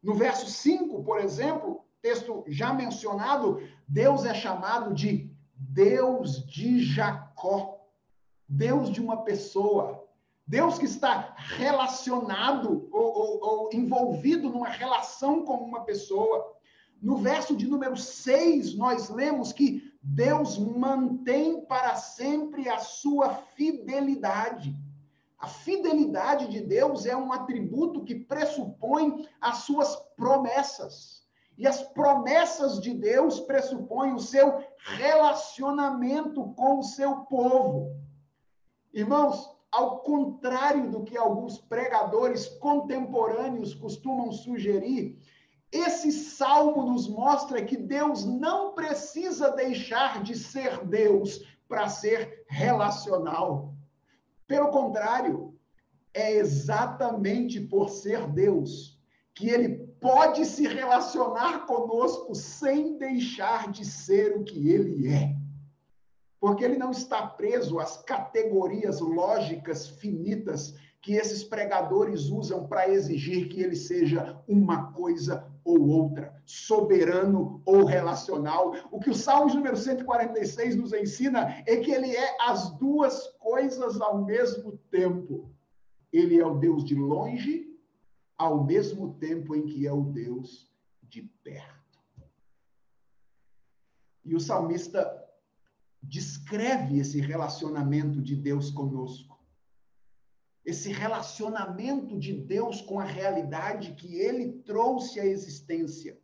No verso 5, por exemplo, texto já mencionado, Deus é chamado de Deus de Jacó. Deus de uma pessoa, Deus que está relacionado ou, ou, ou, envolvido numa relação com uma pessoa. No verso de número 6, nós lemos que Deus mantém para sempre a sua fidelidade. A fidelidade de Deus é um atributo que pressupõe as suas promessas. E as promessas de Deus pressupõem o seu relacionamento com o seu povo. Irmãos, ao contrário do que alguns pregadores contemporâneos costumam sugerir, esse salmo nos mostra que Deus não precisa deixar de ser Deus para ser relacional. Pelo contrário, é exatamente por ser Deus que ele pode se relacionar conosco sem deixar de ser o que ele é porque ele não está preso às categorias lógicas finitas que esses pregadores usam para exigir que ele seja uma coisa ou outra, soberano ou relacional. O que o Salmo número 146 nos ensina é que ele é as duas coisas ao mesmo tempo. Ele é o Deus de longe, ao mesmo tempo em que é o Deus de perto. E o salmista descreve esse relacionamento de Deus conosco. Esse relacionamento de Deus com a realidade que ele trouxe à existência,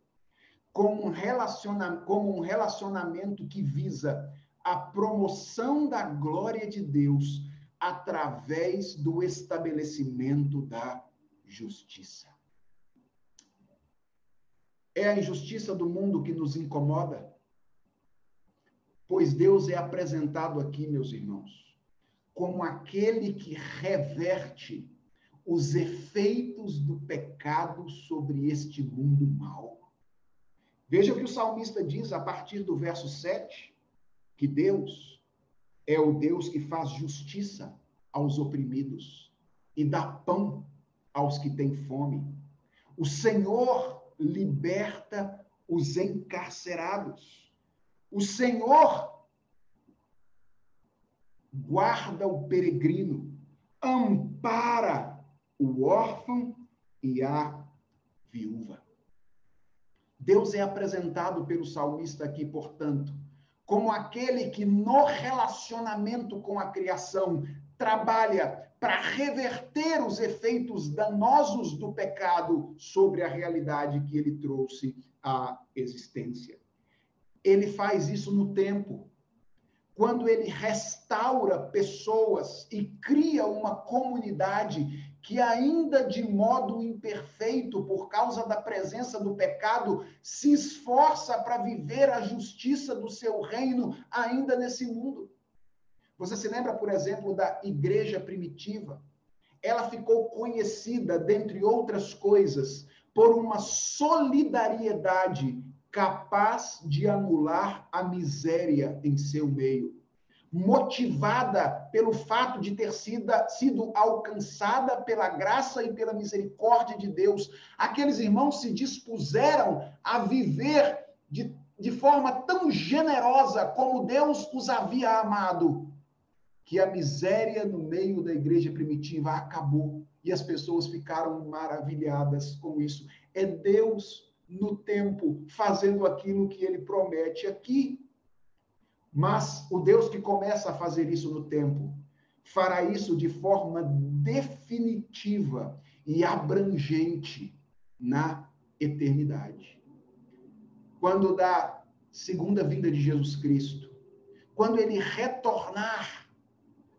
como um, relaciona como um relacionamento que visa a promoção da glória de Deus através do estabelecimento da justiça. É a injustiça do mundo que nos incomoda? Pois Deus é apresentado aqui, meus irmãos, como aquele que reverte os efeitos do pecado sobre este mundo mau. Veja o que o salmista diz a partir do verso 7, que Deus é o Deus que faz justiça aos oprimidos e dá pão aos que têm fome. O Senhor liberta os encarcerados. O Senhor guarda o peregrino, ampara o órfão e a viúva. Deus é apresentado pelo salmista aqui, portanto, como aquele que no relacionamento com a criação trabalha para reverter os efeitos danosos do pecado sobre a realidade que ele trouxe à existência. Ele faz isso no tempo, quando ele restaura pessoas e cria uma comunidade que ainda de modo imperfeito, por causa da presença do pecado, se esforça para viver a justiça do seu reino ainda nesse mundo. Você se lembra, por exemplo, da igreja primitiva? Ela ficou conhecida, dentre outras coisas, por uma solidariedade capaz de anular a miséria em seu meio motivada pelo fato de ter sido, sido alcançada pela graça e pela misericórdia de Deus. Aqueles irmãos se dispuseram a viver de, de forma tão generosa como Deus os havia amado, que a miséria no meio da igreja primitiva acabou e as pessoas ficaram maravilhadas com isso. É Deus no tempo fazendo aquilo que ele promete aqui. Mas o Deus que começa a fazer isso no tempo, fará isso de forma definitiva e abrangente na eternidade. Quando da segunda vinda de Jesus Cristo, quando ele retornar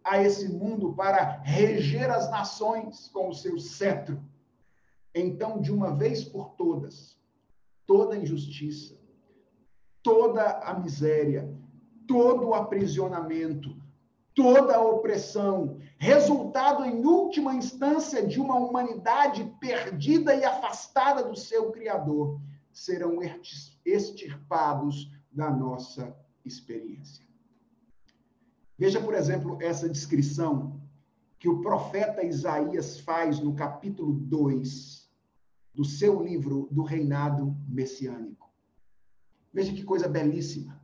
a esse mundo para reger as nações com o seu cetro, então, de uma vez por todas, toda a injustiça, toda a miséria, todo o aprisionamento, toda a opressão, resultado em última instância de uma humanidade perdida e afastada do seu Criador, serão extirpados da nossa experiência. Veja, por exemplo, essa descrição que o profeta Isaías faz no capítulo 2 do seu livro do reinado messiânico. Veja que coisa belíssima.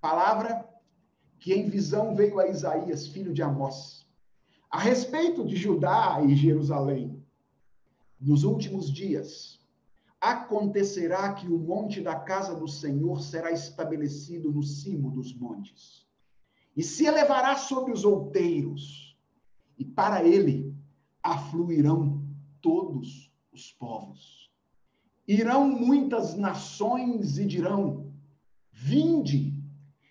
Palavra que em visão veio a Isaías, filho de Amós, a respeito de Judá e Jerusalém. Nos últimos dias, acontecerá que o monte da casa do Senhor será estabelecido no cimo dos montes, e se elevará sobre os outeiros, e para ele afluirão todos os povos. Irão muitas nações e dirão: Vinde,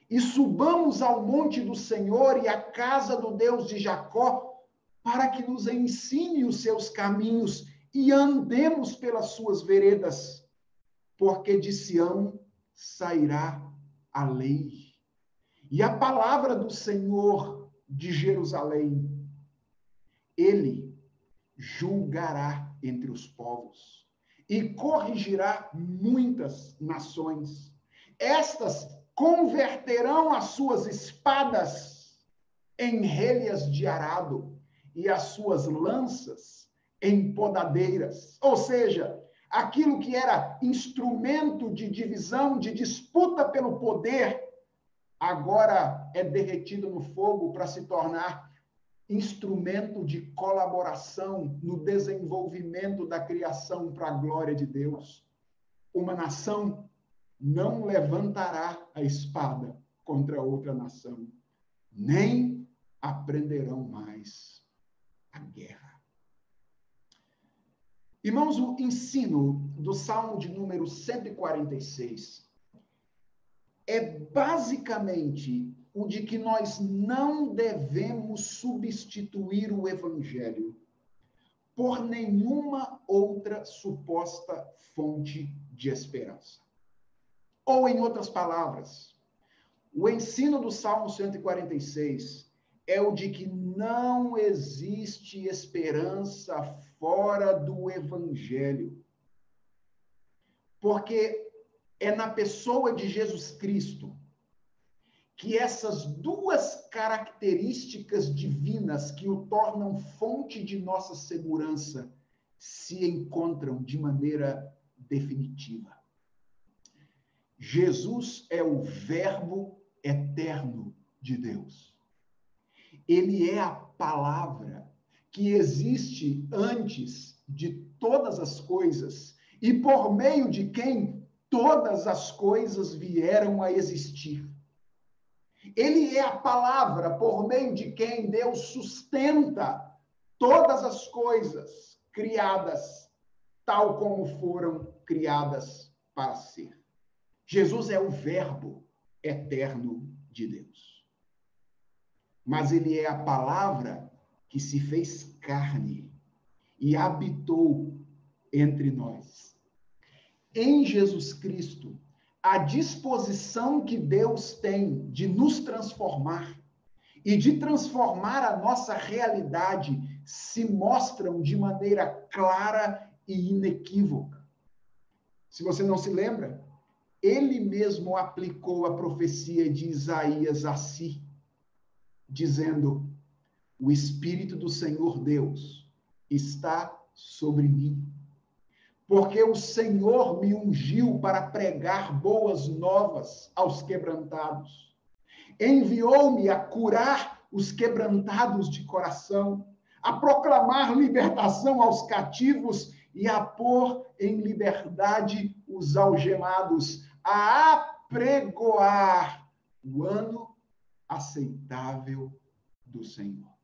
e subamos ao monte do Senhor e à casa do Deus de Jacó, para que nos ensine os seus caminhos e andemos pelas suas veredas, porque de Sião sairá a lei. E a palavra do Senhor de Jerusalém, ele julgará entre os povos e corrigirá muitas nações. Estas converterão as suas espadas em relhas de arado e as suas lanças em podadeiras. Ou seja, aquilo que era instrumento de divisão, de disputa pelo poder, agora é derretido no fogo para se tornar instrumento de colaboração no desenvolvimento da criação para a glória de Deus. Uma nação não levantará a espada contra outra nação, nem aprenderão mais a guerra. Irmãos, o ensino do Salmo de número 146 é basicamente o de que nós não devemos substituir o evangelho por nenhuma outra suposta fonte de esperança. Ou, em outras palavras, o ensino do Salmo 146 é o de que não existe esperança fora do Evangelho. Porque é na pessoa de Jesus Cristo que essas duas características divinas que o tornam fonte de nossa segurança se encontram de maneira definitiva. Jesus é o Verbo eterno de Deus. Ele é a palavra que existe antes de todas as coisas e por meio de quem todas as coisas vieram a existir. Ele é a palavra por meio de quem Deus sustenta todas as coisas criadas tal como foram criadas para ser. Jesus é o Verbo eterno de Deus. Mas ele é a palavra que se fez carne e habitou entre nós. Em Jesus Cristo, a disposição que Deus tem de nos transformar e de transformar a nossa realidade se mostram de maneira clara e inequívoca. Se você não se lembra, ele mesmo aplicou a profecia de Isaías a si, dizendo: O Espírito do Senhor Deus está sobre mim, porque o Senhor me ungiu para pregar boas novas aos quebrantados. Enviou-me a curar os quebrantados de coração, a proclamar libertação aos cativos e a pôr em liberdade os algemados, a apregoar o ano aceitável do Senhor.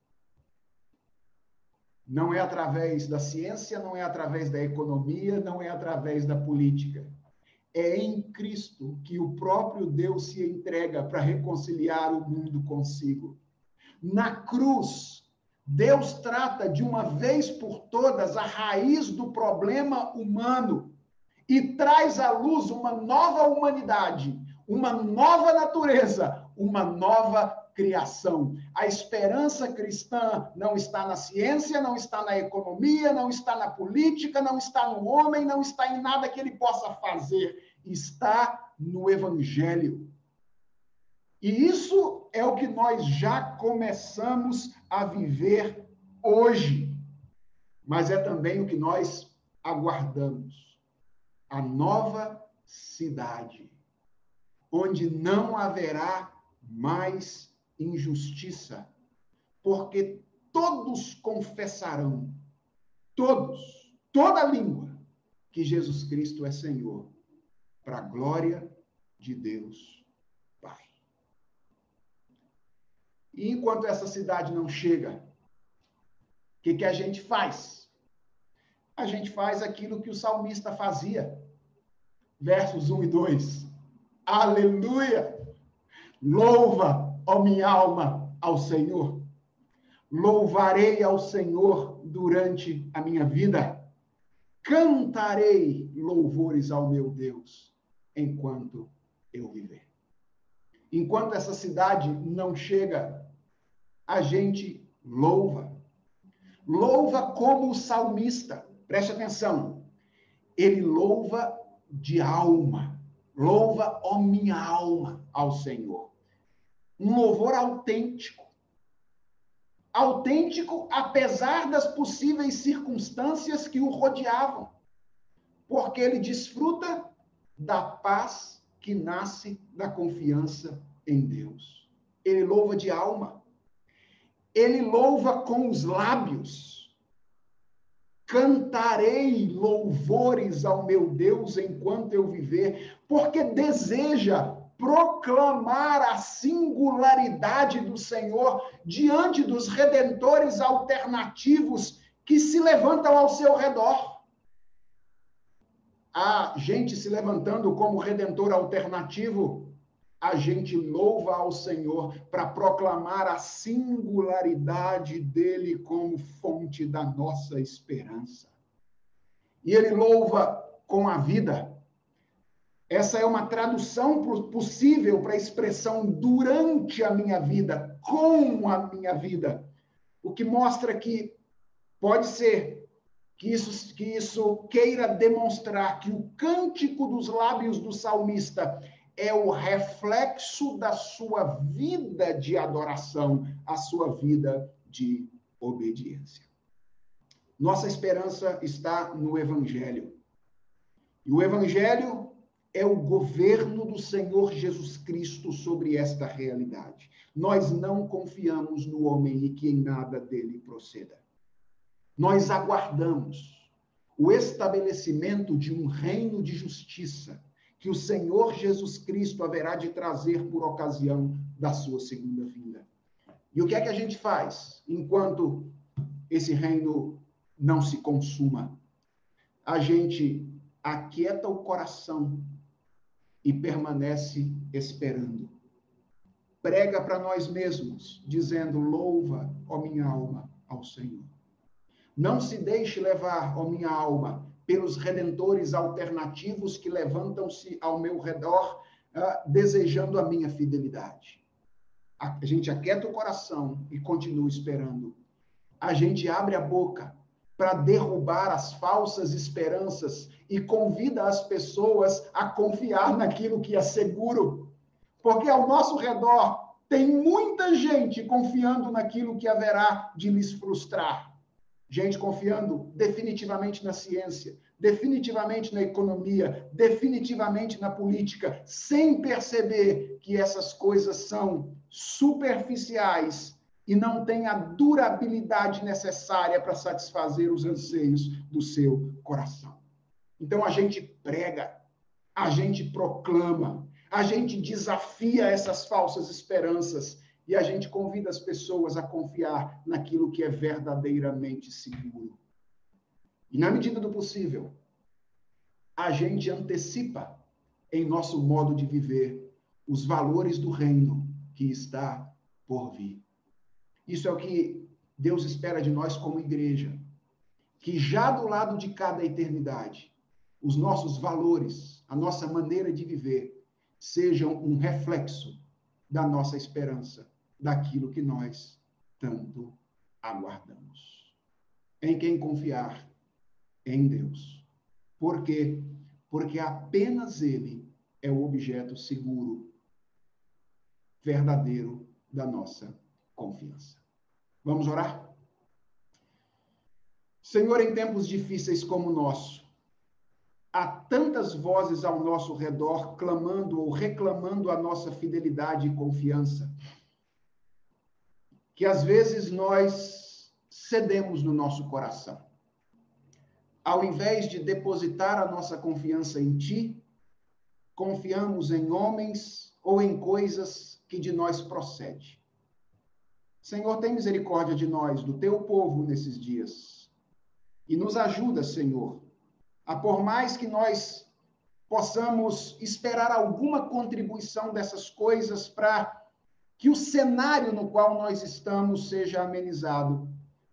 Não é através da ciência, não é através da economia, não é através da política. É em Cristo que o próprio Deus se entrega para reconciliar o mundo consigo. Na cruz, Deus trata de uma vez por todas a raiz do problema humano e traz à luz uma nova humanidade, uma nova natureza, uma nova criação. A esperança cristã não está na ciência, não está na economia, não está na política, não está no homem, não está em nada que ele possa fazer, está no evangelho. E isso é o que nós já começamos a viver hoje, mas é também o que nós aguardamos a nova cidade, onde não haverá mais injustiça, porque todos confessarão, todos, toda língua, que Jesus Cristo é Senhor, para a glória de Deus Pai. E enquanto essa cidade não chega, o que, que a gente faz? a gente faz aquilo que o salmista fazia. Versos 1 e 2. Aleluia! Louva, ó minha alma, ao Senhor. Louvarei ao Senhor durante a minha vida. Cantarei louvores ao meu Deus enquanto eu viver. Enquanto essa cidade não chega, a gente louva. Louva como o salmista. Preste atenção. Ele louva de alma. Louva, ó minha alma, ao Senhor. Um louvor autêntico. Autêntico, apesar das possíveis circunstâncias que o rodeavam. Porque ele desfruta da paz que nasce da confiança em Deus. Ele louva de alma. Ele louva com os lábios cantarei louvores ao meu Deus enquanto eu viver, porque deseja proclamar a singularidade do Senhor diante dos redentores alternativos que se levantam ao seu redor. A gente se levantando como redentor alternativo a gente louva ao Senhor para proclamar a singularidade dele como fonte da nossa esperança. E ele louva com a vida. Essa é uma tradução possível para a expressão durante a minha vida, com a minha vida. O que mostra que pode ser que isso, que isso queira demonstrar que o cântico dos lábios do salmista é o reflexo da sua vida de adoração, a sua vida de obediência. Nossa esperança está no Evangelho. E o Evangelho é o governo do Senhor Jesus Cristo sobre esta realidade. Nós não confiamos no homem e que em nada dele proceda. Nós aguardamos o estabelecimento de um reino de justiça que o Senhor Jesus Cristo haverá de trazer por ocasião da sua segunda vinda. E o que é que a gente faz enquanto esse reino não se consuma? A gente aquieta o coração e permanece esperando. Prega para nós mesmos, dizendo: Louva, ó minha alma, ao Senhor. Não se deixe levar, ó minha alma, pelos redentores alternativos que levantam-se ao meu redor, uh, desejando a minha fidelidade. A gente aquieta o coração e continua esperando. A gente abre a boca para derrubar as falsas esperanças e convida as pessoas a confiar naquilo que é seguro. Porque ao nosso redor tem muita gente confiando naquilo que haverá de lhes frustrar. Gente confiando definitivamente na ciência, definitivamente na economia, definitivamente na política, sem perceber que essas coisas são superficiais e não têm a durabilidade necessária para satisfazer os anseios do seu coração. Então a gente prega, a gente proclama, a gente desafia essas falsas esperanças e a gente convida as pessoas a confiar naquilo que é verdadeiramente seguro. E na medida do possível, a gente antecipa em nosso modo de viver os valores do reino que está por vir. Isso é o que Deus espera de nós como igreja, que já do lado de cada eternidade os nossos valores, a nossa maneira de viver, sejam um reflexo da nossa esperança, daquilo que nós tanto aguardamos. Em quem confiar? Em Deus. Por quê? Porque apenas Ele é o objeto seguro, verdadeiro da nossa confiança. Vamos orar? Senhor, em tempos difíceis como o nosso, há tantas vozes ao nosso redor clamando ou reclamando a nossa fidelidade e confiança, que às vezes nós cedemos no nosso coração. Ao invés de depositar a nossa confiança em Ti, confiamos em homens ou em coisas que de nós procede. Senhor, tem misericórdia de nós, do teu povo nesses dias. E nos ajuda, Senhor, a por mais que nós possamos esperar alguma contribuição dessas coisas para que o cenário no qual nós estamos seja amenizado,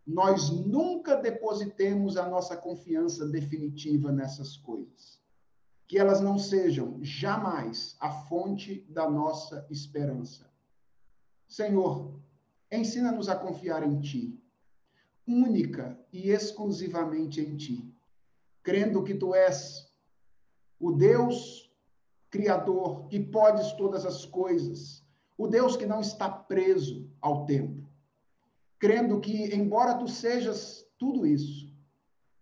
nós nunca depositemos a nossa confiança definitiva nessas coisas. Que elas não sejam jamais a fonte da nossa esperança. Senhor, ensina-nos a confiar em Ti, única e exclusivamente em Ti crendo que tu és o Deus criador, que podes todas as coisas, o Deus que não está preso ao tempo, crendo que, embora tu sejas tudo isso,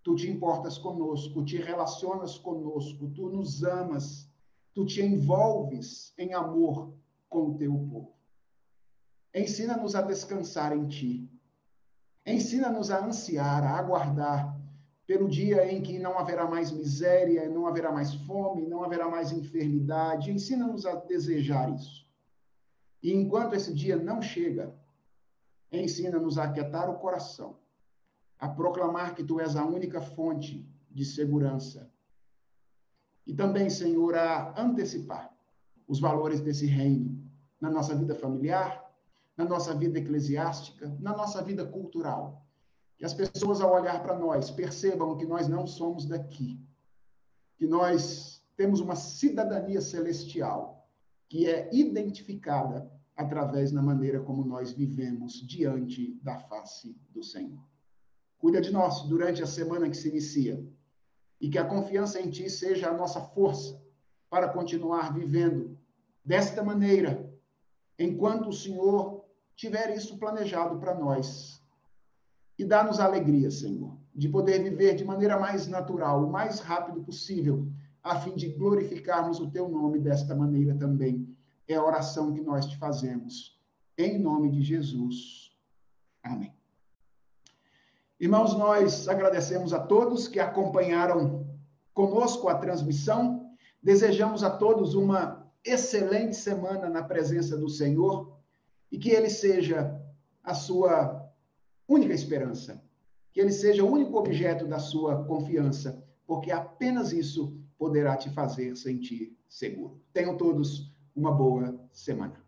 tu te importas conosco, te relacionas conosco, tu nos amas, tu te envolves em amor com o teu povo. Ensina-nos a descansar em ti. Ensina-nos a ansiar, a aguardar pelo dia em que não haverá mais miséria, não haverá mais fome, não haverá mais enfermidade. Ensina-nos a desejar isso. E enquanto esse dia não chega, ensina-nos a aquietar o coração, a proclamar que tu és a única fonte de segurança. E também, Senhor, a antecipar os valores desse reino na nossa vida familiar, na nossa vida eclesiástica, na nossa vida cultural que as pessoas, ao olhar para nós, percebam que nós não somos daqui, que nós temos uma cidadania celestial que é identificada através da maneira como nós vivemos diante da face do Senhor. Cuida de nós durante a semana que se inicia. E que a confiança em Ti seja a nossa força para continuar vivendo desta maneira, enquanto o Senhor tiver isso planejado para nós e dá-nos alegria, Senhor, de poder viver de maneira mais natural, o mais rápido possível, a fim de glorificarmos o teu nome desta maneira também. É a oração que nós te fazemos. Em nome de Jesus. Amém. Irmãos, nós agradecemos a todos que acompanharam conosco a transmissão. Desejamos a todos uma excelente semana na presença do Senhor e que Ele seja a sua única esperança, que Ele seja o único objeto da sua confiança, porque apenas isso poderá te fazer sentir seguro. Tenham todos uma boa semana.